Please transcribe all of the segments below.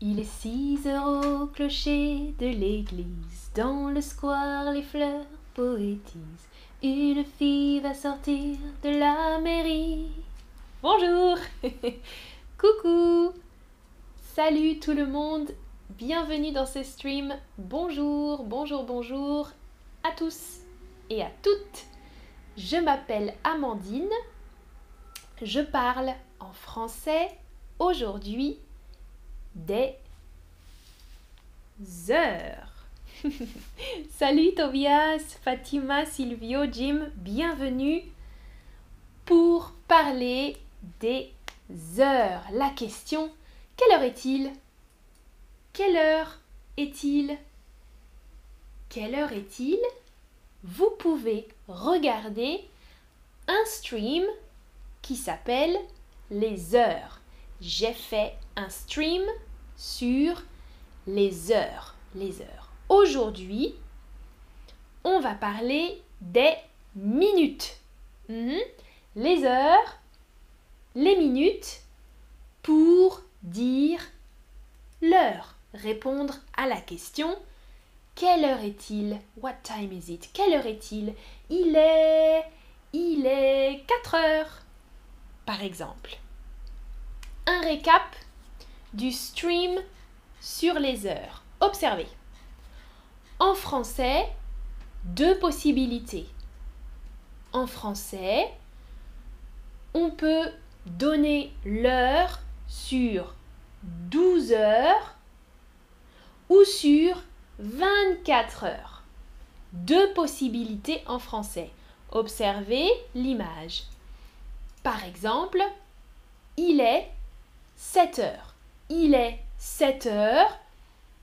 Il est six heures au clocher de l'église. Dans le square, les fleurs poétisent. Une fille va sortir de la mairie. Bonjour Coucou Salut tout le monde Bienvenue dans ce stream. Bonjour, bonjour, bonjour à tous et à toutes. Je m'appelle Amandine. Je parle en français aujourd'hui des heures. Salut Tobias, Fatima, Silvio, Jim, bienvenue pour parler des heures. La question, quelle heure est-il? Quelle heure est-il? Quelle heure est-il? Vous pouvez regarder un stream qui s'appelle Les heures. J'ai fait un stream sur les heures. Les heures. Aujourd'hui, on va parler des minutes. Mhm. Les heures, les minutes pour dire l'heure. Répondre à la question quelle heure est-il? What time is it? Quelle heure est-il? Il est il est 4 heures par exemple. Un récap du stream sur les heures. Observez. En français, deux possibilités. En français, on peut donner l'heure sur 12 heures ou sur 24 heures. Deux possibilités en français. Observez l'image. Par exemple, il est 7 heures. Il est 7 heures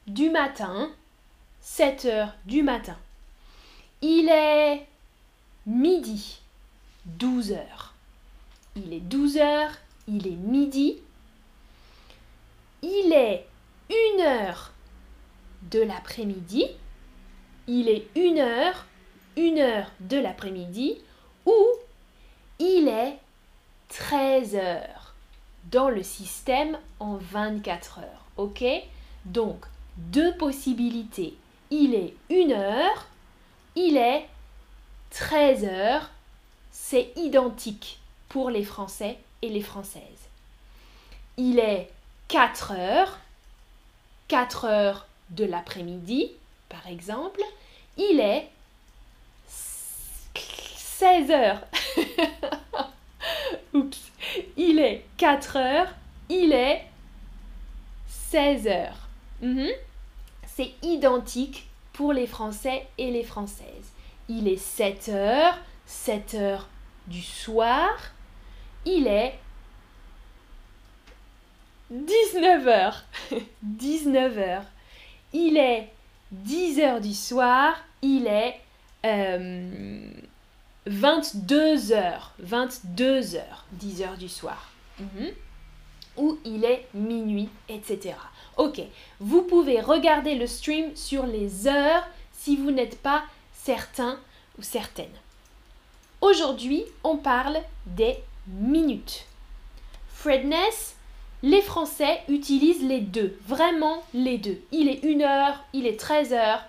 du matin. 7 heures du matin. Il est midi. 12 heures. Il est 12 heures. Il est midi. Il est 1 heure de l'après-midi. Il est 1 heure, 1 heure de l'après-midi. Ou il est 13 heures dans le système en 24 heures. Ok? Donc, deux possibilités. Il est 1 heure, il est 13 heures. C'est identique pour les Français et les Françaises. Il est 4 heures, 4 heures de l'après-midi, par exemple. Il est 16 heures. Oups. Il est 4 heures. Il est 16 heures. Mhm. C'est identique pour les Français et les Françaises. Il est 7 heures. 7 heures du soir. Il est 19 heures. 19 heures. Il est 10 heures du soir. Il est euh, 22 heures. 22 heures. 10 heures du soir. Mhm. Ou il est minuit, etc. Ok, vous pouvez regarder le stream sur les heures si vous n'êtes pas certain ou certaine. Aujourd'hui, on parle des minutes. Fredness, les Français utilisent les deux, vraiment les deux. Il est 1 heure, il est 13 heures.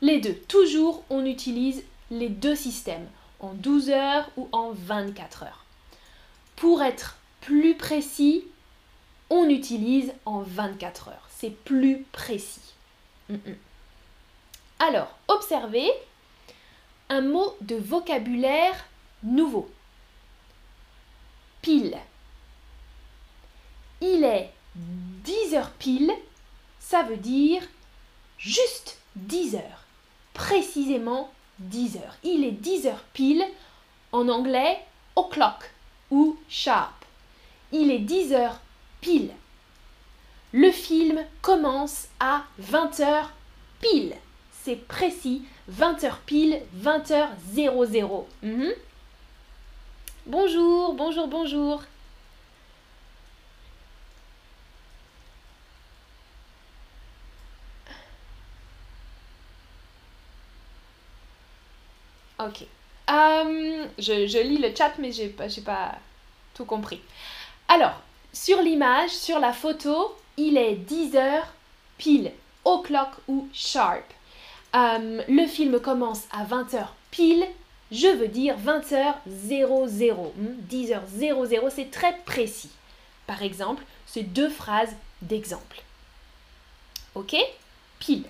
Les deux. Toujours, on utilise les deux systèmes, en 12 heures ou en 24 heures. Pour être plus précis, on utilise en 24 heures. C'est plus précis. Mm, mm. Alors, observez un mot de vocabulaire nouveau. Pile. Il est 10 heures pile, ça veut dire juste 10 heures. Précisément 10 heures. Il est 10 heures pile, en anglais o'clock ou sharp. Il est 10 heures pile. Le film commence à 20 heures pile. C'est précis, 20 heures pile, 20 heures 00. Mhm. Bonjour, bonjour, bonjour. Ok. Euh, je, lis le chat, mais j'ai pas, pas tout compris. Alors, sur l'image, sur la photo, il est 10 heures pile, o'clock ou sharp. Euh, le film commence à 20h pile, je veux dire 20h00. 10h00, c'est très précis. Par exemple, c'est deux phrases d'exemple. Ok? Pile.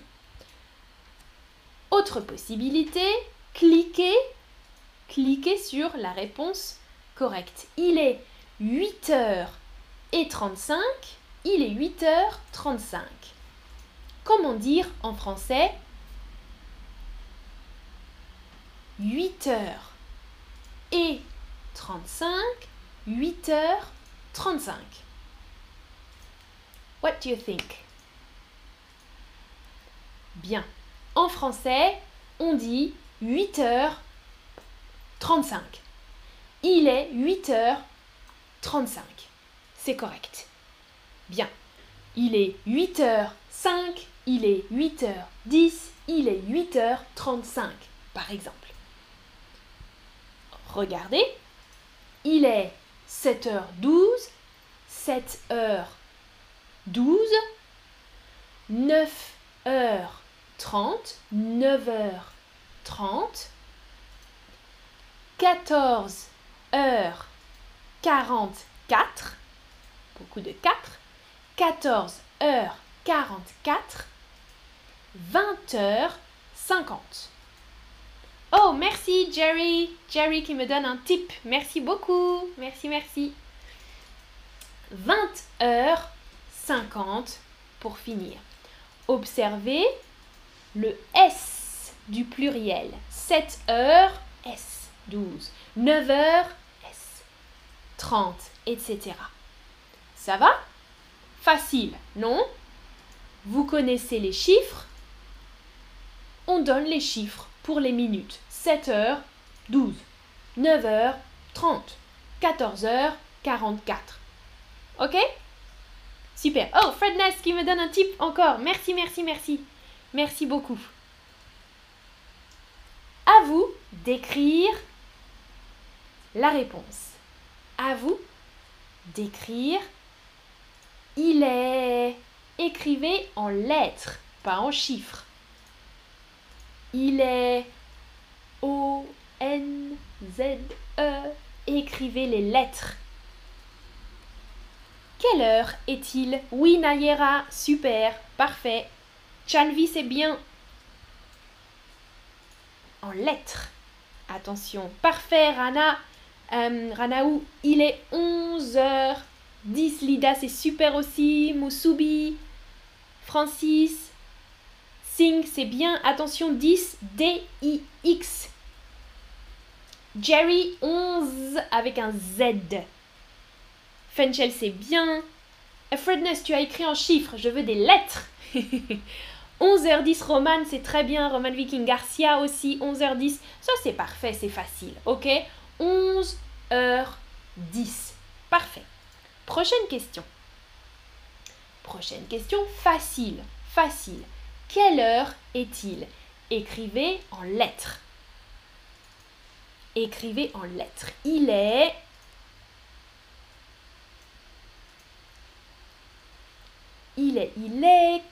Autre possibilité, cliquez, cliquez sur la réponse correcte. Il est 8h35, il est 8h35. Comment dire en français 8 h et 35, 8 h 35. What do you think? Bien. En français, on dit 8 h 35. Il est 8 h 35. C'est correct. Bien. Il est 8 h 5, il est 8 h 10, il est 8 h 35, par exemple. Regardez, il est 7h12, 7h12, 9h30, 9h30, 14h44, beaucoup de 4, 14h44, 20h50. Oh, merci Jerry. Jerry qui me donne un tip. Merci beaucoup. Merci, merci. 20h50 pour finir. Observez le S du pluriel. 7h, S. 12. 9h, S. 30, etc. Ça va? Facile, non? Vous connaissez les chiffres? On donne les chiffres pour les minutes. 7h, 12, 9h, 30, 14h, 44. Ok? Super. Oh, Fred Ness qui me donne un tip encore. Merci, merci, merci. Merci beaucoup. À vous d'écrire la réponse. À vous d'écrire. Il est. Écrivez en lettres, pas en chiffres. Il est O, N, Z, E. Écrivez les lettres. Quelle heure est-il? Oui, Nayera, super, parfait. Chanvi, c'est bien. En lettres. Attention, parfait, Rana. Euh, Ranaou, il est 11h10. Lida, c'est super aussi. Musubi, Francis, Sing, c'est bien. Attention, 10, D-I-X. Jerry, 11 avec un Z. Fenchel, c'est bien. Fredness, tu as écrit en chiffres. Je veux des lettres. 11h10, Roman, c'est très bien. Roman Viking Garcia aussi, 11h10. Ça, c'est parfait, c'est facile. Ok? 11h10. Parfait. Prochaine question. Prochaine question, facile. Facile. Quelle heure est-il? Écrivez en lettres. Écrivez en lettres. Il est... Il est, il est...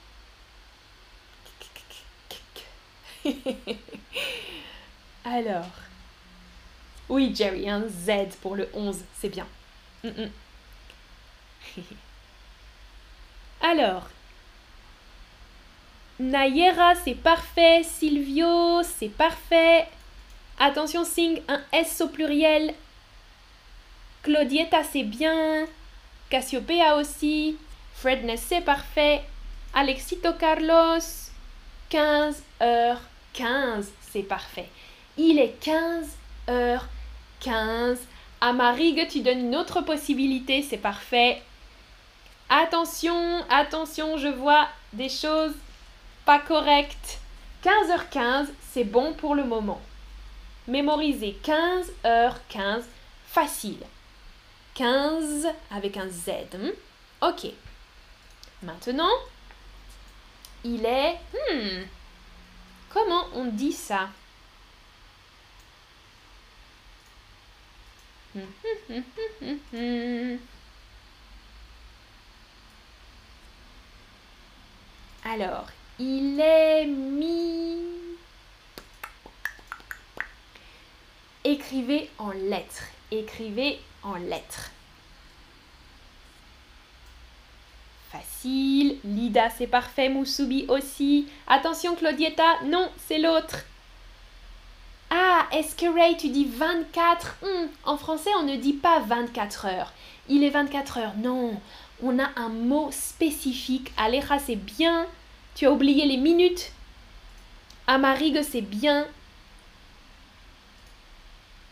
Alors. Oui, Jerry, un Z pour le 11, c'est bien. Mm, mm. Alors, Nayera, c'est parfait. Silvio, c'est parfait. Attention, Sing, un S au pluriel. Claudieta, c'est bien. Cassiopeia aussi. Fredness, c'est parfait. Alexito Carlos, 15 h 15, c'est parfait. Il est 15 h 15. Amarigue, tu donnes une autre possibilité, c'est parfait. Attention, attention, je vois des choses pas correct. 15h15, c'est bon pour le moment. Mémorisez 15h15, facile. 15 avec un Z. Hmm? Ok. Maintenant, il est... Hmm, comment on dit ça Alors, il est mi... Écrivez en lettres. Écrivez en lettres. Facile. Lida, c'est parfait. Moussoubi aussi. Attention, Claudietta. Non, c'est l'autre. Ah, est-ce que Ray, tu dis 24 hmm, En français, on ne dit pas 24 heures. Il est 24 heures. Non, on a un mot spécifique. Aleja, c'est bien. Tu as oublié les minutes. Amarigue, c'est bien.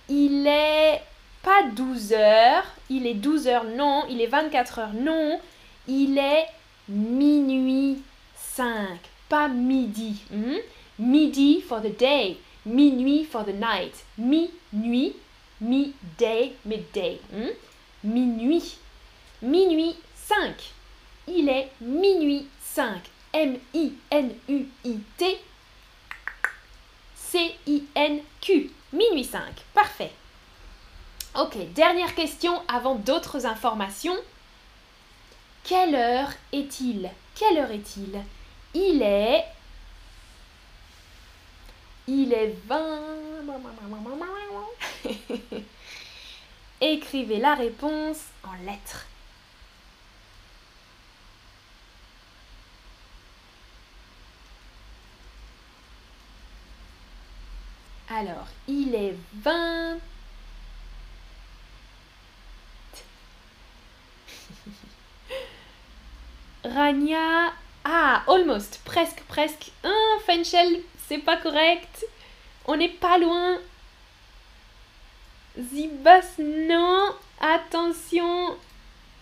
Il est pas 12 heures. Il est 12 heures, non. Il est 24 heures, non. Il est minuit 5, pas midi. Hmm? Midi for the day. Minuit for the night. Minuit, midday, midday. Hmm? Minuit. Minuit 5. Il est minuit 5. M-I-N-U-I-T. C-I-N-Q. Minuit 5. Parfait. Ok, dernière question avant d'autres informations. Quelle heure est-il? Quelle heure est-il? Il est... Il est 20... Écrivez la réponse en lettres. Alors, il est 20... Rania. Ah, almost. Presque, presque. Ah, Fenchel, c'est pas correct. On n'est pas loin. Zibas, non. Attention.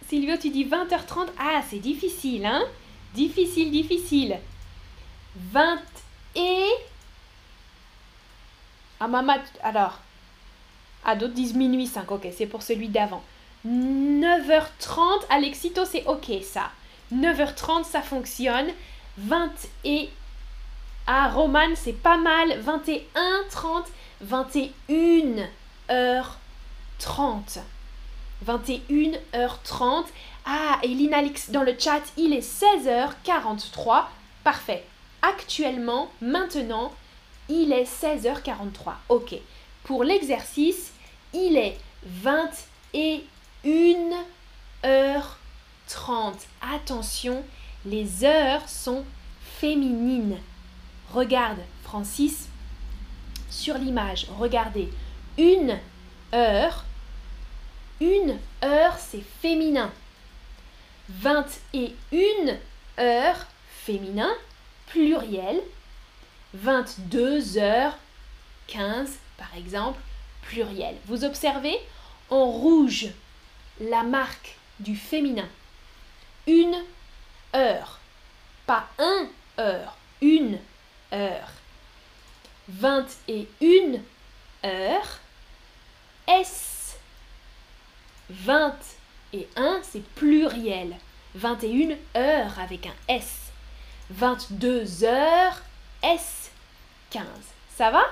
Silvio, tu dis 20h30. Ah, c'est difficile, hein Difficile, difficile. 20 et... Ah, maman, alors. Ah, d'autres disent minuit 5. Ok, c'est pour celui d'avant. 9h30. Alexito, c'est ok, ça. 9h30, ça fonctionne. 20 et... Ah, Roman, c'est pas mal. 21, 30, 21 h 30. 21 h 30. Ah, et Linalix dans le chat, il est 16h43. Parfait. Actuellement, maintenant, il est 16h43. Ok. Pour l'exercice, il est 21 h 30. Attention, les heures sont féminines. Regarde, Francis, sur l'image, regardez. Une heure, une heure, c'est féminin. 21 heures, féminin, pluriel. 22 heures, 15 par exemple, pluriel. Vous observez en rouge la marque du féminin une heure. Pas un heure, une heure. Vingt et une heures. S. Vingt et un, c'est pluriel. Vingt et une heures avec un S. Vingt-deux heures, S. Quinze. Ça va?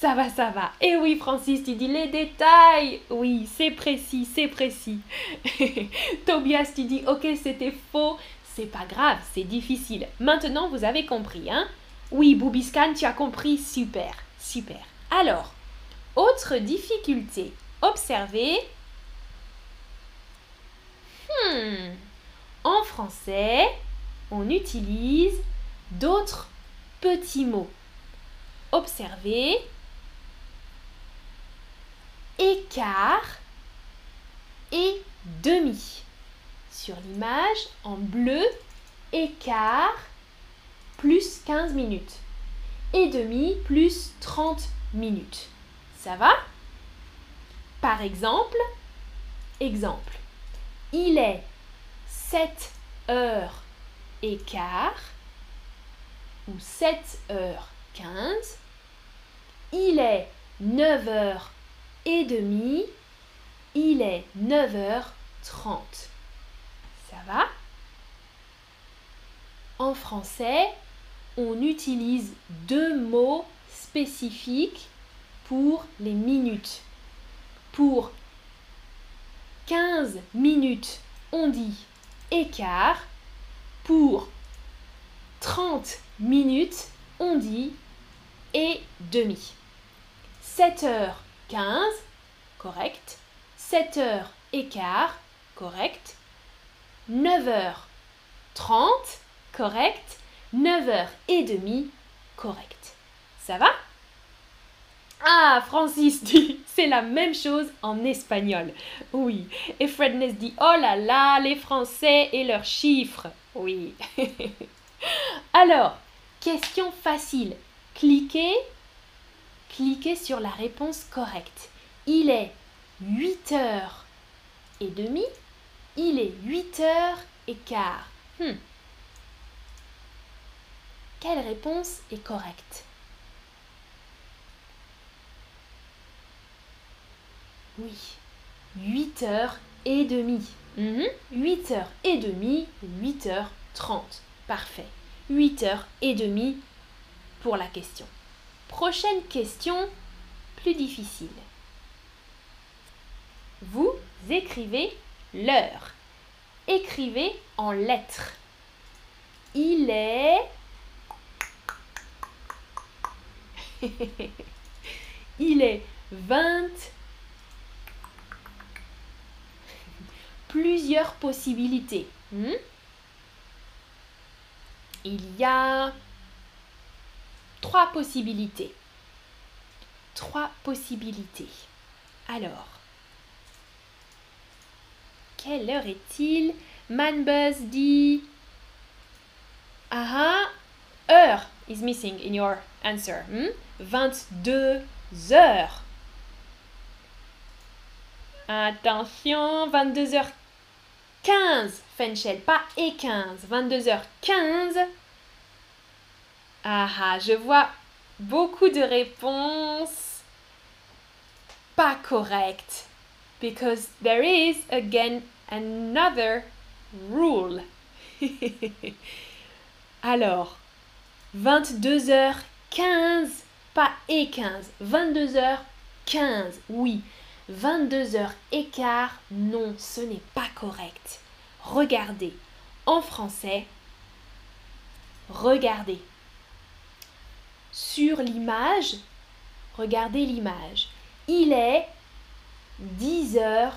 Ça va, ça va. Et oui, Francis, tu dis les détails. Oui, c'est précis, c'est précis. Tobias, tu dis ok, c'était faux. C'est pas grave, c'est difficile. Maintenant, vous avez compris, hein Oui, Boubiscan, tu as compris. Super, super. Alors, autre difficulté. Observez. Hmm. En français, on utilise d'autres petits mots. Observez écart et demi. Sur l'image, en bleu, écart plus 15 minutes. Et demi plus 30 minutes. Ça va? Par exemple, exemple, il est 7 heures et quart ou 7 heures 15. Il est 9 heures et demi, il est 9h30. Ça va? En français, on utilise deux mots spécifiques pour les minutes. Pour 15 minutes, on dit écart. Pour 30 minutes, on dit et demi. 7h15, correct. 7h15, correct. 9h30, correct. 9h30, correct. Ça va? Ah, Francis dit, c'est la même chose en espagnol. Oui. Et Fredness dit, oh là là, les Français et leurs chiffres. Oui. Alors, question facile. Cliquez, cliquez sur la réponse correcte. Il est 8 heures et demi. Il est 8 heures et quart. Hmm. Quelle réponse est correcte? Oui, 8 heures et demie. 8 heures et demie, 8 heures 30. Parfait. 8 heures et demie pour la question. Prochaine question, plus difficile. Vous écrivez l'heure. Écrivez en lettres. Il est... Il est 20 plusieurs possibilités. Hmm? Il y a trois possibilités. Trois possibilités. Alors, quelle heure est-il? Manbuzz dit Ah heure is missing in your answer. 22 hmm? heures. Attention, 22h 15, Fenchel, pas et 15. 22h15. Ah ah, je vois beaucoup de réponses pas correctes. Because there is again another rule. Alors, 22h15, pas et 15. 22h15, oui. 22 heures écart, non, ce n'est pas correct. Regardez. En français, regardez. Sur l'image, regardez l'image. Il est 10 h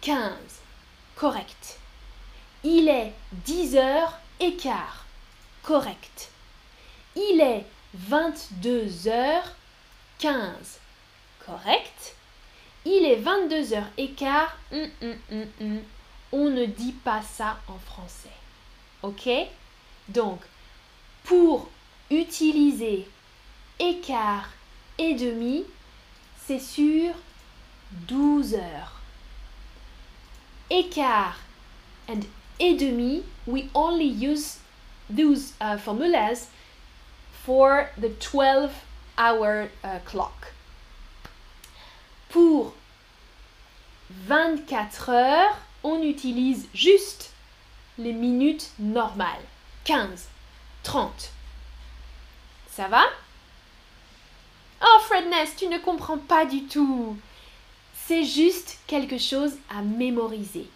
15. Correct. Il est 10 h écart. Correct. Il est 22 h 15. Correct. Il est 22h15. Hum, hum, hum, On ne dit pas ça en français. OK? Donc, pour utiliser écart et demi, c'est sur 12 heures. Écart and et demi, we only use those uh, formulas for the 12 hour uh, clock. Pour 24 heures, on utilise juste les minutes normales. 15, 30. Ça va? Oh Fredness, tu ne comprends pas du tout. C'est juste quelque chose à mémoriser.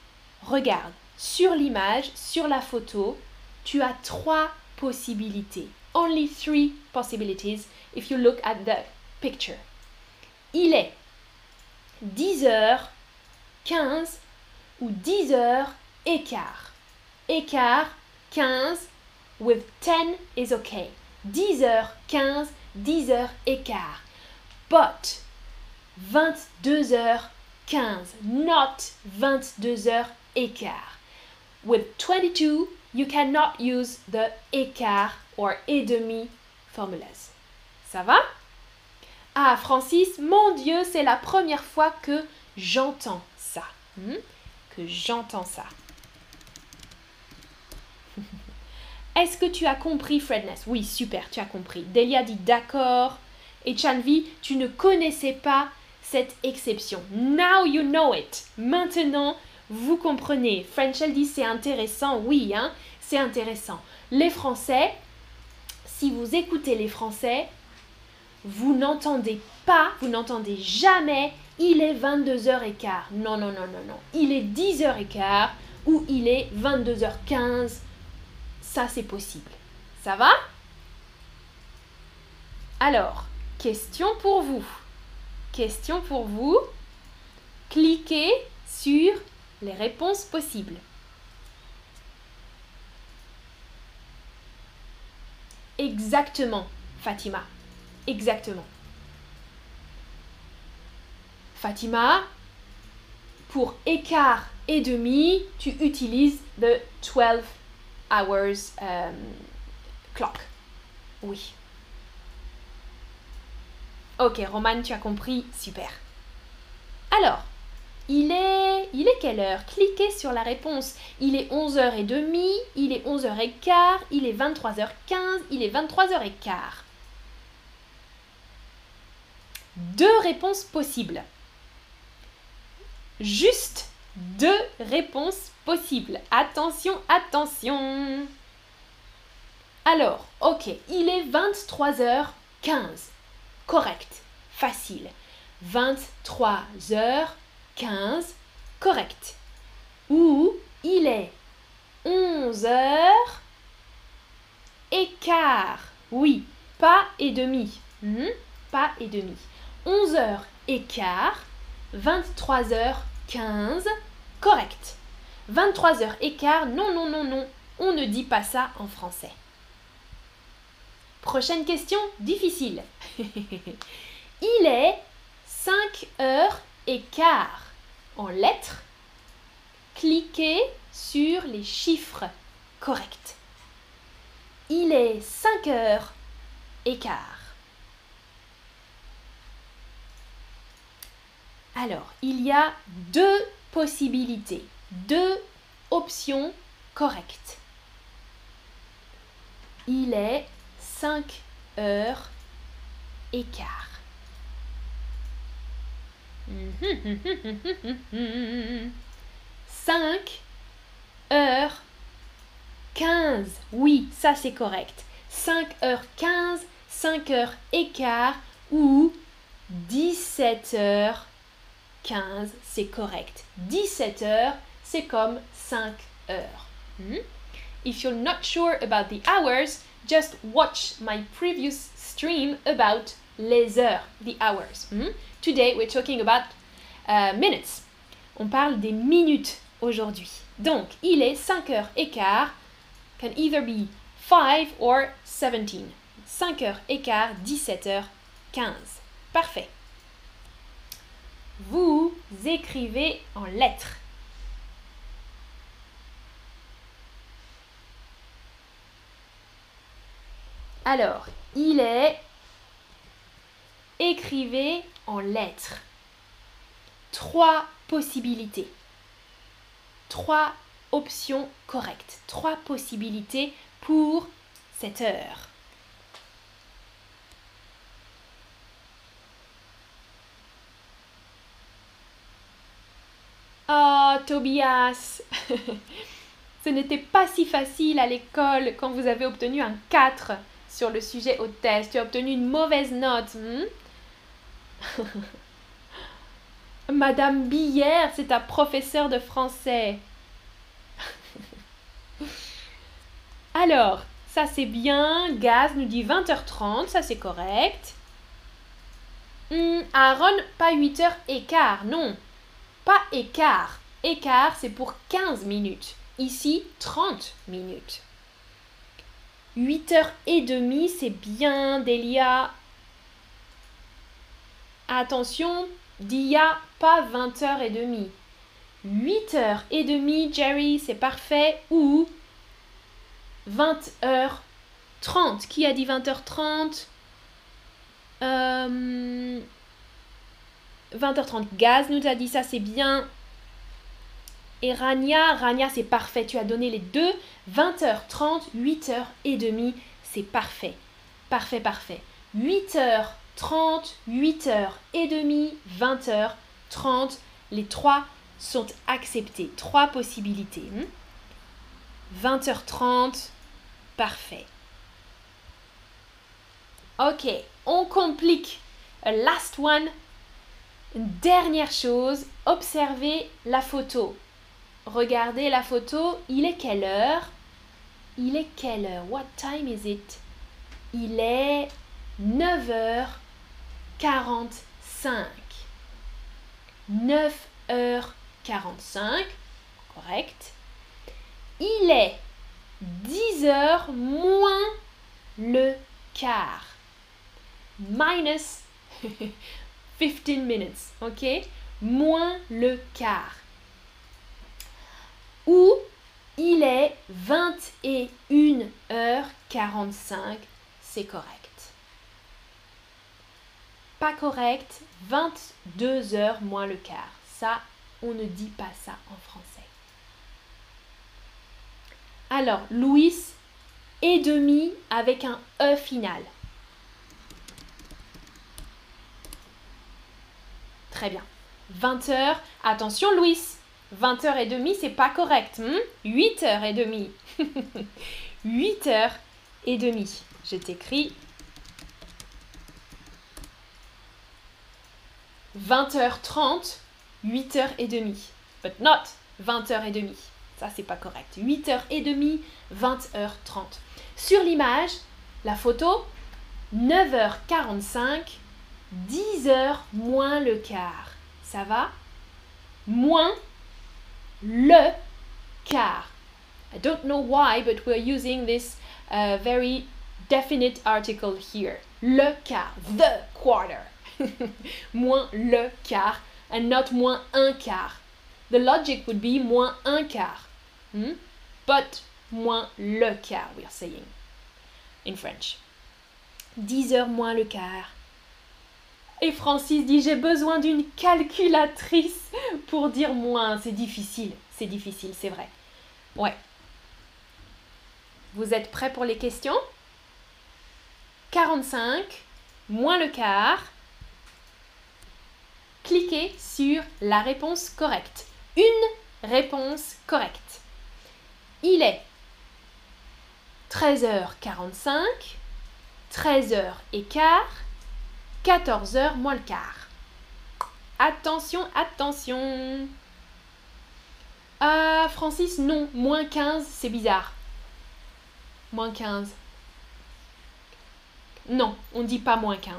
Regarde, sur l'image, sur la photo, tu as trois possibilités. Only three possibilities if you look at the picture. Il est 10h 15 ou 10h écart. Écart 15 with 10 is okay. 10h 15, 10h écart. But 22h 15, not 22h écart. With 22, you cannot use the écart or et demi formulas. Ça va? Ah, Francis, mon Dieu, c'est la première fois que j'entends ça. Hmm? Que j'entends ça. Est-ce que tu as compris, Fredness? Oui, super, tu as compris. Delia dit d'accord. Et Chanvi, tu ne connaissais pas cette exception. Now you know it. Maintenant, vous comprenez. Frenchel dit c'est intéressant. Oui, hein, c'est intéressant. Les Français, si vous écoutez les Français, vous n'entendez pas, vous n'entendez jamais, il est 22h15. Non, non, non, non, non. Il est 10h15 ou il est 22h15. Ça, c'est possible. Ça va? Alors, question pour vous. Question pour vous. Cliquez sur les réponses possibles. Exactement, Fatima. Exactement. Fatima, pour écart et demi, tu utilises the 12 hours um, clock. Oui. Ok, Roman, tu as compris. Super. Alors, il est, il est quelle heure? Cliquez sur la réponse. Il est 11h30, il est 11h15, il est 23h15, il est 23h15. Deux réponses possibles. Juste deux réponses possibles. Attention, attention. Alors, ok, il est 23h15. Correct, facile. 23h15 15, correct. Ou il est 11 heures et quart. Oui, pas et demi. Hmm, pas et demi. 11 heures et quart, 23 heures 15, correct. 23 heures et quart, non, non, non, non, on ne dit pas ça en français. Prochaine question, difficile. il est 5 heures et quart en lettres, cliquez sur les chiffres corrects. Il est 5 heures et quart. Alors, il y a deux possibilités, deux options correctes. Il est 5 heures et quart. 5 heures 15. Oui, ça c'est correct. 5 heures 15, 5 heures écart ou 17 heures 15, c'est correct. 17 heures, c'est comme 5 heures. Hmm? If you're not sure about the hours, just watch my previous stream about les heures, the hours. Hmm? Today we're talking about uh, minutes. On parle des minutes aujourd'hui. Donc, il est 5 heures et quart. Can either be 5 or 17. 5 heures et quart, 17 heures 15. Parfait. Vous écrivez en lettres. Alors, il est écrivez en lettres. Trois possibilités. Trois options correctes. Trois possibilités pour cette heure. Oh, Tobias Ce n'était pas si facile à l'école quand vous avez obtenu un 4 sur le sujet au test. Tu as obtenu une mauvaise note. Hmm? Madame Billère, c'est ta professeure de français. Alors, ça c'est bien. Gaz nous dit 20h30, ça c'est correct. Hmm, Aaron, pas 8h quart, non. Pas écart. Écart, c'est pour 15 minutes. Ici, 30 minutes. 8h30, c'est bien, Delia. Attention, Dia, pas 20h30. 8h30, Jerry, c'est parfait. Ou 20h30. Qui a dit 20h30 20h30, euh, Gaz nous a dit ça, c'est bien. Et Rania, Rania, c'est parfait. Tu as donné les deux. 20h30, 8h30, c'est parfait. Parfait, parfait. 8h 30, 8 h et demie, 20 h 30. Les trois sont acceptés. Trois possibilités. 20h30, hmm? parfait. Ok, on complique. last one. dernière chose, observez la photo. Regardez la photo, il est quelle heure? Il est quelle heure? What time is it? Il est 9h45. 9h45. Correct. Il est 10h moins le quart. Minus 15 minutes. OK? Moins le quart. Ou il est 21h45. C'est correct. Pas correct, 22h moins le quart. Ça, on ne dit pas ça en français. Alors, Louis et demi avec un E final. Très bien. 20h. Attention, Louis. 20h30, c'est pas correct. 8h30. 8h30. Je t'écris 20h30, 8h30. But not 20h30. Ça, c'est pas correct. 8h30, 20h30. Sur l'image, la photo, 9h45, 10h moins le quart. Ça va? Moins le quart. I don't know why, but we're using this uh, very definite article here. Le quart, the quarter. moins le quart, and not moins un quart. The logic would be moins un quart. Hmm? But moins le quart, we are saying in French. 10 heures moins le quart. Et Francis dit J'ai besoin d'une calculatrice pour dire moins. C'est difficile, c'est difficile, c'est vrai. Ouais. Vous êtes prêts pour les questions? 45 moins le quart. Cliquez sur la réponse correcte. Une réponse correcte. Il est 13h45, 13h et quart, 14h moins le quart. Attention, attention. Ah, Francis, non, moins 15, c'est bizarre. Moins 15. Non, on ne dit pas moins 15.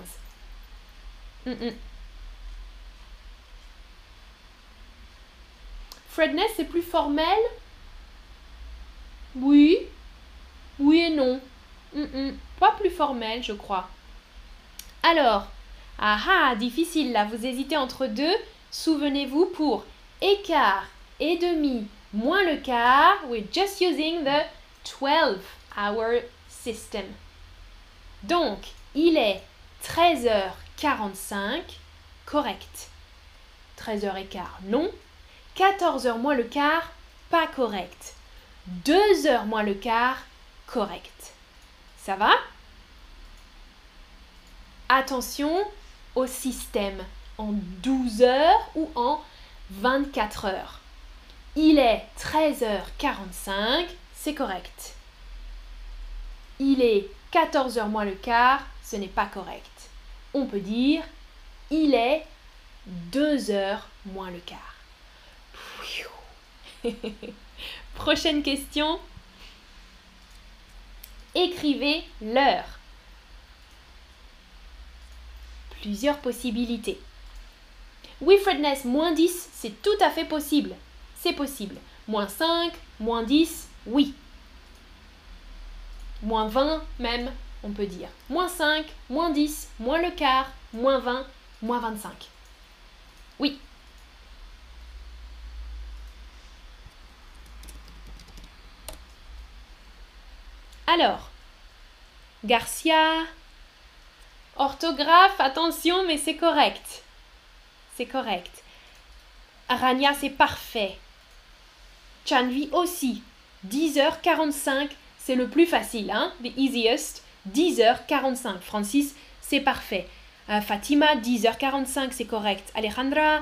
Fredness, c'est plus formel? Oui. Oui et non. Pas plus formel, je crois. Alors, ah ah, difficile là, vous hésitez entre deux. Souvenez-vous pour écart et demi moins le quart, we're just using the 12 hour system. Donc, il est 13h45, correct. 13h15, non. 14h moins le quart, pas correct. 2h moins le quart, correct. Ça va? Attention au système en 12 heures ou en 24 heures. Il est 13h45, c'est correct. Il est 14h moins le quart, ce n'est pas correct. On peut dire il est 2h moins le quart. Prochaine question. Écrivez l'heure. Plusieurs possibilités. Wilfredness, moins 10, c'est tout à fait possible. C'est possible. Moins 5, moins 10, oui. Moins 20 même, on peut dire. Moins 5, moins 10, moins le quart, moins 20, moins 25. Oui, Alors, Garcia, orthographe, attention, mais c'est correct. C'est correct. Arania, c'est parfait. Chanvi aussi. 10h45, c'est le plus facile, hein? The easiest. 10h45. Francis, c'est parfait. Euh, Fatima, 10h45, c'est correct. Alejandra?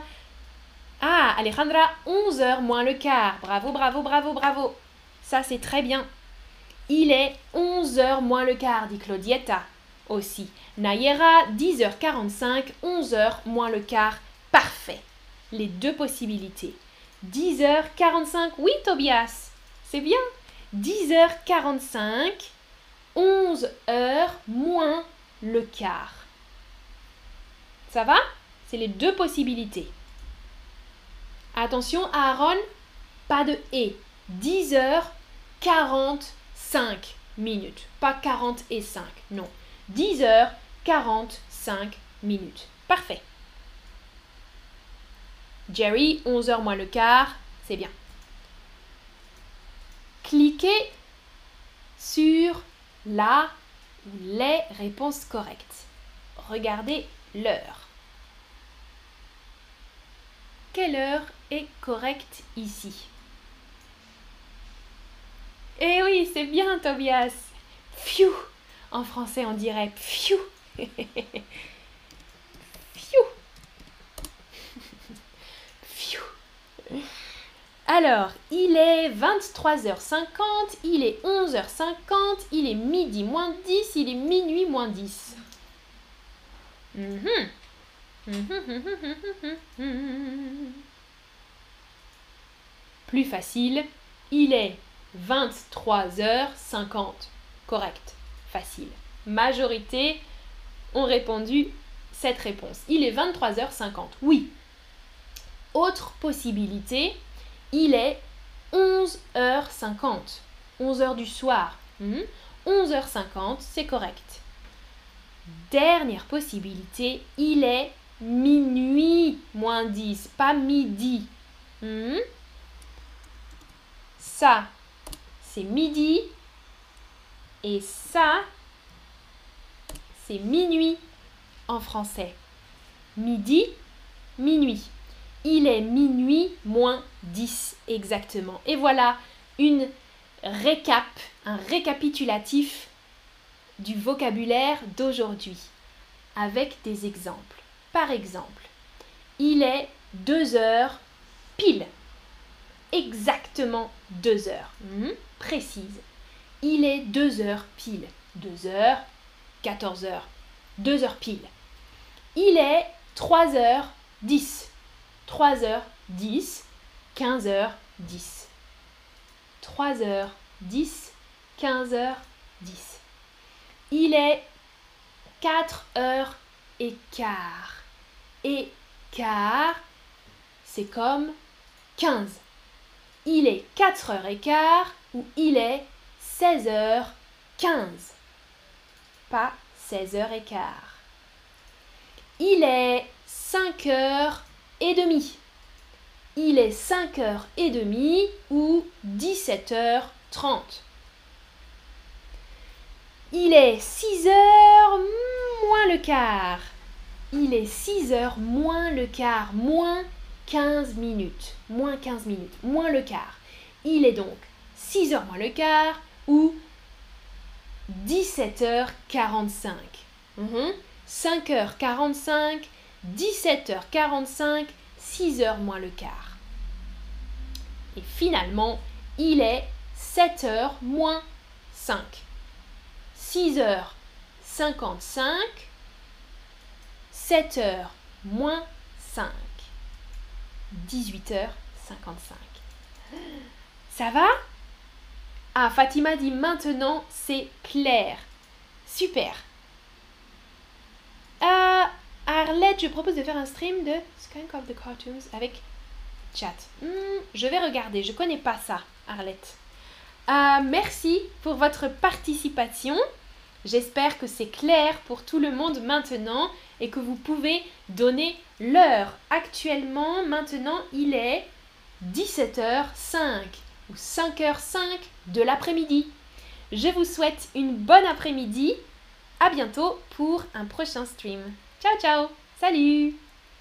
Ah, Alejandra, 11h moins le quart. Bravo, bravo, bravo, bravo. Ça, c'est très bien. Il est 11h moins le quart, dit Claudietta. Aussi. Nayera, 10h45, 11h moins le quart. Parfait. Les deux possibilités. 10h45, oui Tobias. C'est bien. 10h45, 11h moins le quart. Ça va? C'est les deux possibilités. Attention, Aaron, pas de et. 10h45 minutes. Pas 40 et 5, non. 10h45 minutes. Parfait. Jerry, 11h moins le quart, c'est bien. Cliquez sur la ou les réponses correctes. Regardez l'heure. Quelle heure est correcte ici? Eh oui, c'est bien Tobias. Pfiou En français, on dirait pfiou. Alors, il est 23h50, il est 11h50, il est midi moins 10, il est minuit moins 10. Mhm. Plus facile, il est 23h50. Correct, facile. Majorité ont répondu cette réponse. Il est 23h50. Oui. Autre possibilité, il est 11h50. 11h du soir. 11h50, hmm? c'est correct. Dernière possibilité, il est minuit moins 10, pas midi. Hmm? Ça, c'est midi. Et ça, c'est minuit en français. Midi, minuit. Il est minuit moins 10 exactement. Et voilà une récap, un récapitulatif du vocabulaire d'aujourd'hui avec des exemples. Par exemple, il est 2 heures pile. Exactement 2 heures. Hmm, précise. Il est 2 heures pile. 2 heures, 14 heures. 2 heures pile. Il est 3 heures 10. 3h10, 15h10. 3h10, 15h10. Il est 4h et quart. Et quart, c'est comme 15. Il est 4h et quart ou il est 16h15. Pas 16h et quart. Il est 5h et demi. Il est 5 heures et demie ou 17h30. Il est 6 heures moins le quart. Il est 6 heures moins le quart, moins 15 minutes. Moins 15 minutes, moins le quart. Il est donc 6 heures moins le quart ou 17h45. 5h45 17h45, 6h moins le quart. Et finalement, il est 7h moins 5. 6h55, 7h moins 5. 18h55. Ça va? Ah, Fatima dit maintenant c'est clair. Super. Euh, Arlette, je propose de faire un stream de Skunk of the Cartoons avec chat. Hmm, je vais regarder, je connais pas ça, Arlette. Euh, merci pour votre participation. J'espère que c'est clair pour tout le monde maintenant et que vous pouvez donner l'heure. Actuellement, maintenant, il est 17h05 ou 5h05 de l'après-midi. Je vous souhaite une bonne après-midi. À bientôt pour un prochain stream. Ciao ciao Salut